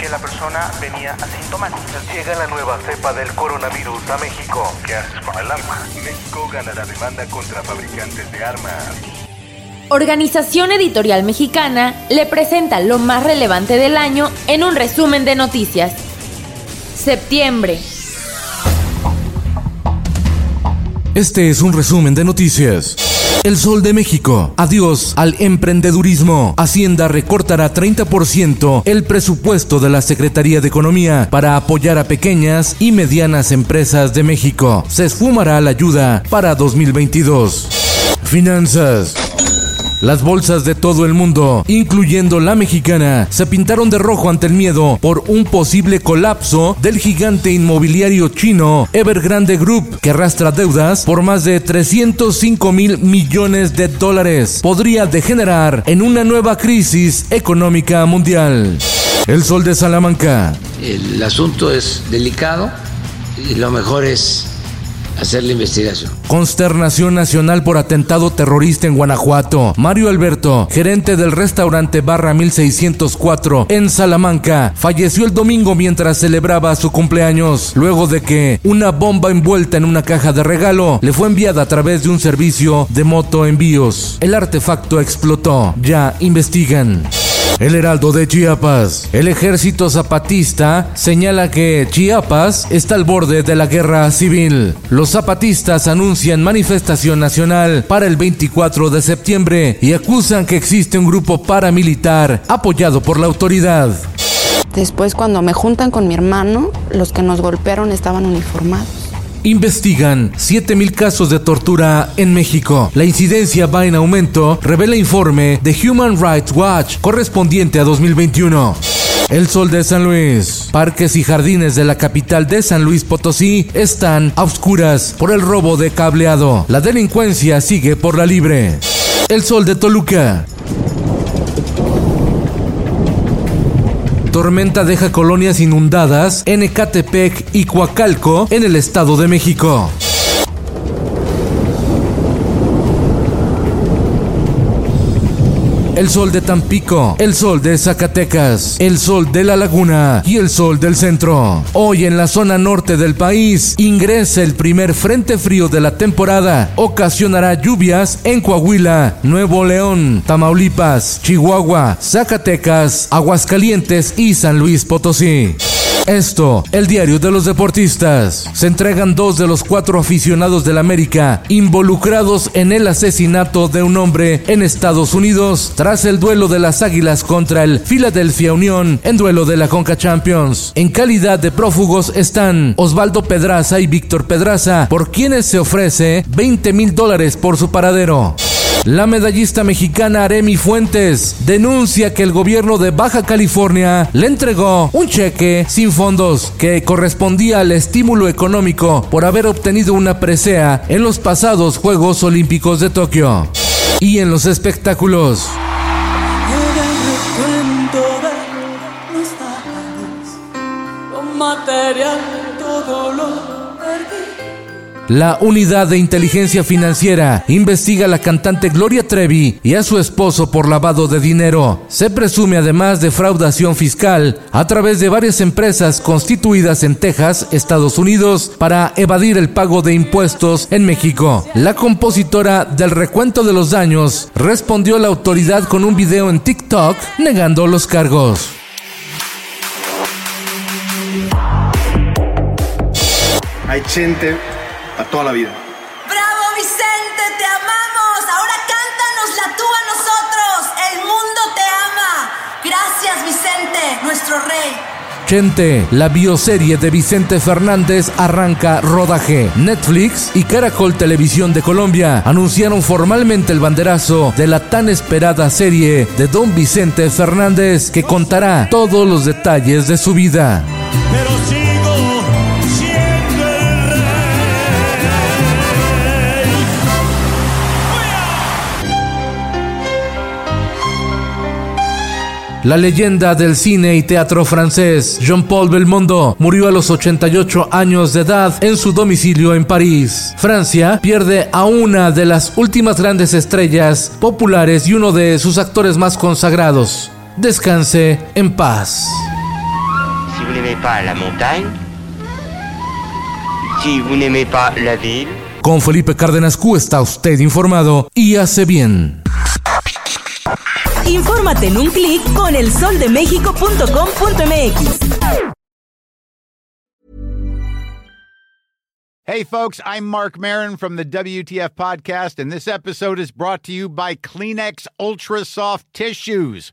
Que la persona venía asintomática. Llega la nueva cepa del coronavirus a México. ¿Qué haces con el arma? México gana la demanda contra fabricantes de armas. Organización Editorial Mexicana le presenta lo más relevante del año en un resumen de noticias. Septiembre. Este es un resumen de noticias. El Sol de México. Adiós al emprendedurismo. Hacienda recortará 30% el presupuesto de la Secretaría de Economía para apoyar a pequeñas y medianas empresas de México. Se esfumará la ayuda para 2022. Finanzas. Las bolsas de todo el mundo, incluyendo la mexicana, se pintaron de rojo ante el miedo por un posible colapso del gigante inmobiliario chino Evergrande Group, que arrastra deudas por más de 305 mil millones de dólares. Podría degenerar en una nueva crisis económica mundial. El sol de Salamanca. El asunto es delicado y lo mejor es hacer la investigación. Consternación nacional por atentado terrorista en Guanajuato. Mario Alberto, gerente del restaurante Barra 1604 en Salamanca, falleció el domingo mientras celebraba su cumpleaños, luego de que una bomba envuelta en una caja de regalo le fue enviada a través de un servicio de moto envíos. El artefacto explotó. Ya investigan. El Heraldo de Chiapas. El ejército zapatista señala que Chiapas está al borde de la guerra civil. Los zapatistas anuncian manifestación nacional para el 24 de septiembre y acusan que existe un grupo paramilitar apoyado por la autoridad. Después cuando me juntan con mi hermano, los que nos golpearon estaban uniformados. Investigan 7.000 casos de tortura en México. La incidencia va en aumento, revela informe de Human Rights Watch correspondiente a 2021. El Sol de San Luis. Parques y jardines de la capital de San Luis Potosí están a oscuras por el robo de cableado. La delincuencia sigue por la libre. El Sol de Toluca. Tormenta deja colonias inundadas en Ecatepec y Coacalco en el Estado de México. El sol de Tampico, el sol de Zacatecas, el sol de la laguna y el sol del centro. Hoy en la zona norte del país ingresa el primer frente frío de la temporada. Ocasionará lluvias en Coahuila, Nuevo León, Tamaulipas, Chihuahua, Zacatecas, Aguascalientes y San Luis Potosí. Esto, el diario de los deportistas. Se entregan dos de los cuatro aficionados del América involucrados en el asesinato de un hombre en Estados Unidos tras el duelo de las Águilas contra el Philadelphia Unión en duelo de la Conca Champions. En calidad de prófugos están Osvaldo Pedraza y Víctor Pedraza, por quienes se ofrece 20 mil dólares por su paradero. La medallista mexicana Aremi Fuentes denuncia que el gobierno de Baja California le entregó un cheque sin fondos que correspondía al estímulo económico por haber obtenido una presea en los pasados Juegos Olímpicos de Tokio. Y en los espectáculos. La unidad de inteligencia financiera investiga a la cantante Gloria Trevi y a su esposo por lavado de dinero. Se presume además de fraudación fiscal a través de varias empresas constituidas en Texas, Estados Unidos, para evadir el pago de impuestos en México. La compositora del recuento de los daños respondió a la autoridad con un video en TikTok negando los cargos. Hay gente a toda la vida. ¡Bravo, Vicente! ¡Te amamos! Ahora cántanosla tú a nosotros. El mundo te ama. Gracias, Vicente, nuestro rey. Chente, la bioserie de Vicente Fernández arranca rodaje. Netflix y Caracol Televisión de Colombia anunciaron formalmente el banderazo de la tan esperada serie de Don Vicente Fernández que contará todos los detalles de su vida. Pero sigo La leyenda del cine y teatro francés, Jean-Paul Belmondo, murió a los 88 años de edad en su domicilio en París. Francia pierde a una de las últimas grandes estrellas populares y uno de sus actores más consagrados. Descanse en paz. Si vous n'aimez pas la montagne, si vous n'aimez pas la ville, Con Felipe Cárdenas Q está usted informado y hace bien. Infórmate en un clic con elsoldemexico.com.mx. Hey, folks, I'm Mark Marin from the WTF Podcast, and this episode is brought to you by Kleenex Ultra Soft Tissues,